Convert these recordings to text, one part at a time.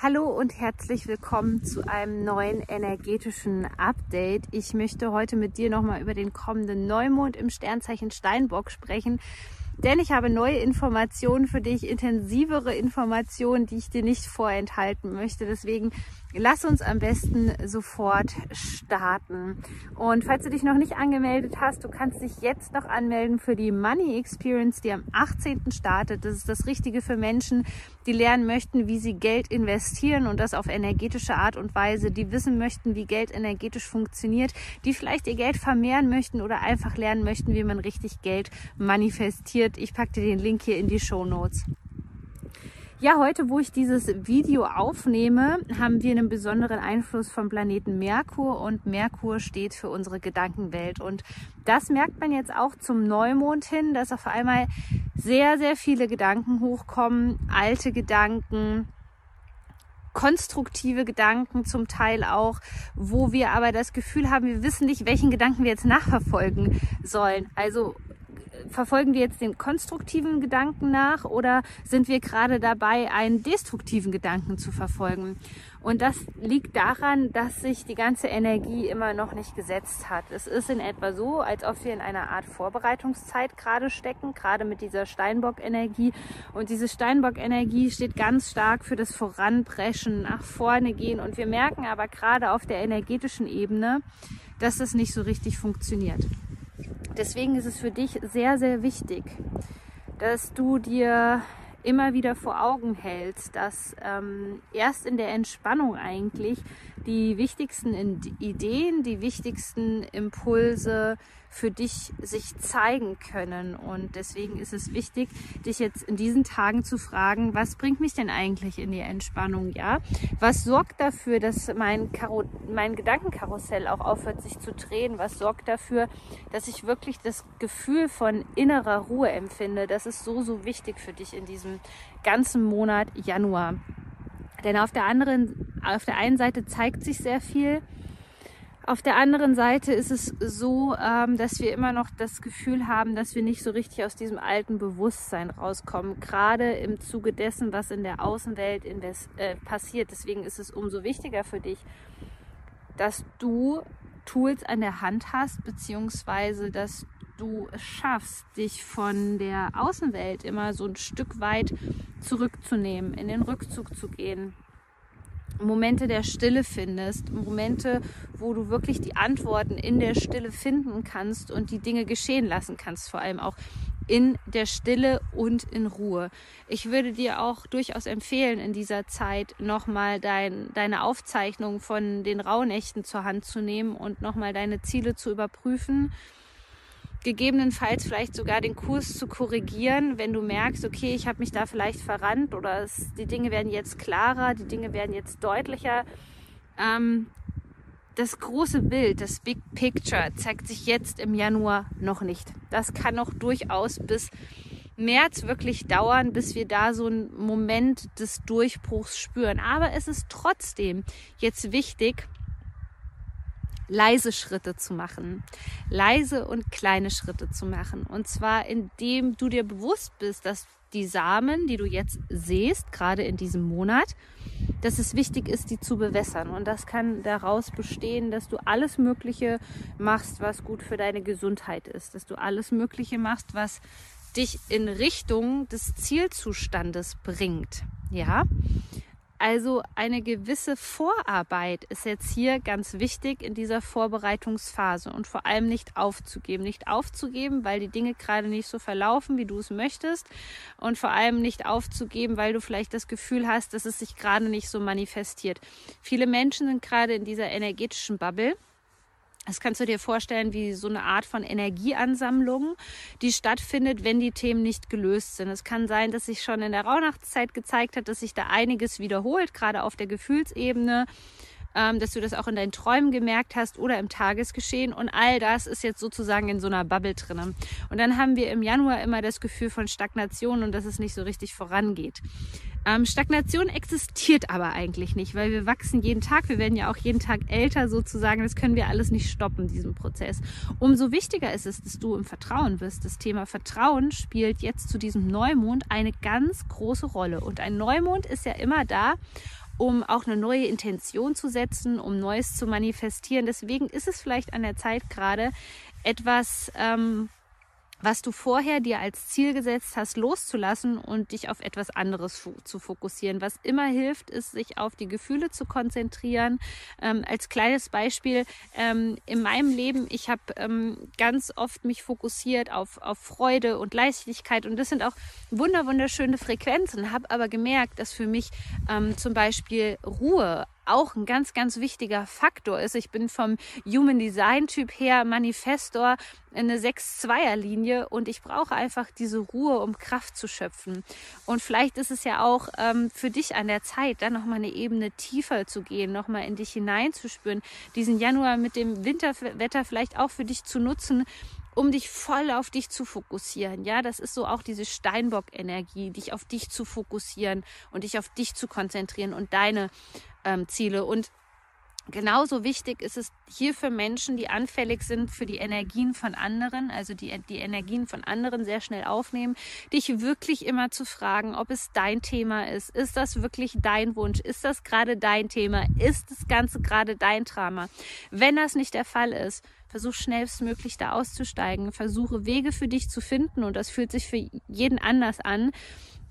Hallo und herzlich willkommen zu einem neuen energetischen Update. Ich möchte heute mit dir nochmal über den kommenden Neumond im Sternzeichen Steinbock sprechen. Denn ich habe neue Informationen für dich, intensivere Informationen, die ich dir nicht vorenthalten möchte. Deswegen lass uns am besten sofort starten. Und falls du dich noch nicht angemeldet hast, du kannst dich jetzt noch anmelden für die Money Experience, die am 18. startet. Das ist das Richtige für Menschen, die lernen möchten, wie sie Geld investieren und das auf energetische Art und Weise, die wissen möchten, wie Geld energetisch funktioniert, die vielleicht ihr Geld vermehren möchten oder einfach lernen möchten, wie man richtig Geld manifestiert interessiert, ich packe dir den Link hier in die Show Notes. Ja, heute, wo ich dieses Video aufnehme, haben wir einen besonderen Einfluss vom Planeten Merkur und Merkur steht für unsere Gedankenwelt. Und das merkt man jetzt auch zum Neumond hin, dass auf einmal sehr, sehr viele Gedanken hochkommen, alte Gedanken, konstruktive Gedanken zum Teil auch, wo wir aber das Gefühl haben, wir wissen nicht, welchen Gedanken wir jetzt nachverfolgen sollen. Also verfolgen wir jetzt den konstruktiven Gedanken nach oder sind wir gerade dabei, einen destruktiven Gedanken zu verfolgen? Und das liegt daran, dass sich die ganze Energie immer noch nicht gesetzt hat. Es ist in etwa so, als ob wir in einer Art Vorbereitungszeit gerade stecken, gerade mit dieser Steinbock-Energie. Und diese Steinbock-Energie steht ganz stark für das Voranpreschen, nach vorne gehen. Und wir merken aber gerade auf der energetischen Ebene, dass das nicht so richtig funktioniert. Deswegen ist es für dich sehr, sehr wichtig, dass du dir immer wieder vor Augen hältst, dass ähm, erst in der Entspannung eigentlich die wichtigsten Ideen, die wichtigsten Impulse für dich sich zeigen können. Und deswegen ist es wichtig, dich jetzt in diesen Tagen zu fragen, was bringt mich denn eigentlich in die Entspannung? Ja, was sorgt dafür, dass mein, Karo mein Gedankenkarussell auch aufhört, sich zu drehen? Was sorgt dafür, dass ich wirklich das Gefühl von innerer Ruhe empfinde? Das ist so, so wichtig für dich in diesem ganzen Monat Januar. Denn auf der anderen, auf der einen Seite zeigt sich sehr viel. Auf der anderen Seite ist es so, ähm, dass wir immer noch das Gefühl haben, dass wir nicht so richtig aus diesem alten Bewusstsein rauskommen, gerade im Zuge dessen, was in der Außenwelt äh, passiert. Deswegen ist es umso wichtiger für dich, dass du Tools an der Hand hast, beziehungsweise dass du es schaffst, dich von der Außenwelt immer so ein Stück weit zurückzunehmen, in den Rückzug zu gehen. Momente der Stille findest, Momente, wo du wirklich die Antworten in der Stille finden kannst und die Dinge geschehen lassen kannst, vor allem auch in der Stille und in Ruhe. Ich würde dir auch durchaus empfehlen, in dieser Zeit nochmal dein, deine Aufzeichnung von den Rauhnächten zur Hand zu nehmen und nochmal deine Ziele zu überprüfen gegebenenfalls vielleicht sogar den Kurs zu korrigieren, wenn du merkst, okay, ich habe mich da vielleicht verrannt oder es, die Dinge werden jetzt klarer, die Dinge werden jetzt deutlicher. Ähm, das große Bild, das Big Picture zeigt sich jetzt im Januar noch nicht. Das kann noch durchaus bis März wirklich dauern, bis wir da so einen Moment des Durchbruchs spüren. Aber es ist trotzdem jetzt wichtig, leise Schritte zu machen. Leise und kleine Schritte zu machen. Und zwar indem du dir bewusst bist, dass die Samen, die du jetzt siehst, gerade in diesem Monat, dass es wichtig ist, die zu bewässern. Und das kann daraus bestehen, dass du alles Mögliche machst, was gut für deine Gesundheit ist. Dass du alles Mögliche machst, was dich in Richtung des Zielzustandes bringt. Ja, also eine gewisse Vorarbeit ist jetzt hier ganz wichtig in dieser Vorbereitungsphase und vor allem nicht aufzugeben. Nicht aufzugeben, weil die Dinge gerade nicht so verlaufen, wie du es möchtest und vor allem nicht aufzugeben, weil du vielleicht das Gefühl hast, dass es sich gerade nicht so manifestiert. Viele Menschen sind gerade in dieser energetischen Bubble das kannst du dir vorstellen wie so eine Art von Energieansammlung, die stattfindet, wenn die Themen nicht gelöst sind. Es kann sein, dass sich schon in der Rauhnachtszeit gezeigt hat, dass sich da einiges wiederholt, gerade auf der Gefühlsebene, ähm, dass du das auch in deinen Träumen gemerkt hast oder im Tagesgeschehen. Und all das ist jetzt sozusagen in so einer Bubble drin. Und dann haben wir im Januar immer das Gefühl von Stagnation und dass es nicht so richtig vorangeht. Ähm, Stagnation existiert aber eigentlich nicht, weil wir wachsen jeden Tag. Wir werden ja auch jeden Tag älter sozusagen. Das können wir alles nicht stoppen, diesen Prozess. Umso wichtiger ist es, dass du im Vertrauen bist. Das Thema Vertrauen spielt jetzt zu diesem Neumond eine ganz große Rolle. Und ein Neumond ist ja immer da, um auch eine neue Intention zu setzen, um Neues zu manifestieren. Deswegen ist es vielleicht an der Zeit gerade etwas ähm, was du vorher dir als Ziel gesetzt hast, loszulassen und dich auf etwas anderes zu fokussieren. Was immer hilft, ist, sich auf die Gefühle zu konzentrieren. Ähm, als kleines Beispiel, ähm, in meinem Leben, ich habe ähm, ganz oft mich fokussiert auf, auf Freude und Leichtigkeit und das sind auch wunder wunderschöne Frequenzen, habe aber gemerkt, dass für mich ähm, zum Beispiel Ruhe auch ein ganz, ganz wichtiger Faktor ist. Ich bin vom Human Design Typ her Manifestor eine 6-2er-Linie und ich brauche einfach diese Ruhe, um Kraft zu schöpfen. Und vielleicht ist es ja auch ähm, für dich an der Zeit, dann nochmal eine Ebene tiefer zu gehen, nochmal in dich hineinzuspüren, diesen Januar mit dem Winterwetter vielleicht auch für dich zu nutzen, um dich voll auf dich zu fokussieren. Ja, das ist so auch diese Steinbock-Energie, dich auf dich zu fokussieren und dich auf dich zu konzentrieren und deine ähm, Ziele. Und Genauso wichtig ist es hier für Menschen, die anfällig sind für die Energien von anderen, also die die Energien von anderen sehr schnell aufnehmen, dich wirklich immer zu fragen, ob es dein Thema ist. Ist das wirklich dein Wunsch? Ist das gerade dein Thema? Ist das Ganze gerade dein Drama? Wenn das nicht der Fall ist, versuch schnellstmöglich da auszusteigen. Versuche Wege für dich zu finden und das fühlt sich für jeden anders an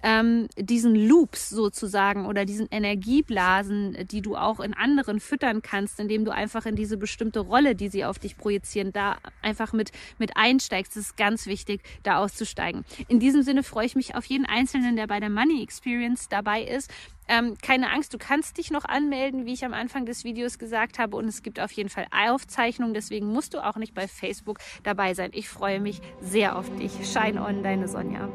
ähm, diesen Loops sozusagen oder diesen Energieblasen, die du auch in anderen füttern kannst, indem du einfach in diese bestimmte Rolle, die sie auf dich projizieren, da einfach mit, mit einsteigst. Das ist ganz wichtig, da auszusteigen. In diesem Sinne freue ich mich auf jeden Einzelnen, der bei der Money Experience dabei ist. Ähm, keine Angst, du kannst dich noch anmelden, wie ich am Anfang des Videos gesagt habe. Und es gibt auf jeden Fall Aufzeichnungen. Deswegen musst du auch nicht bei Facebook dabei sein. Ich freue mich sehr auf dich. Shine on, deine Sonja.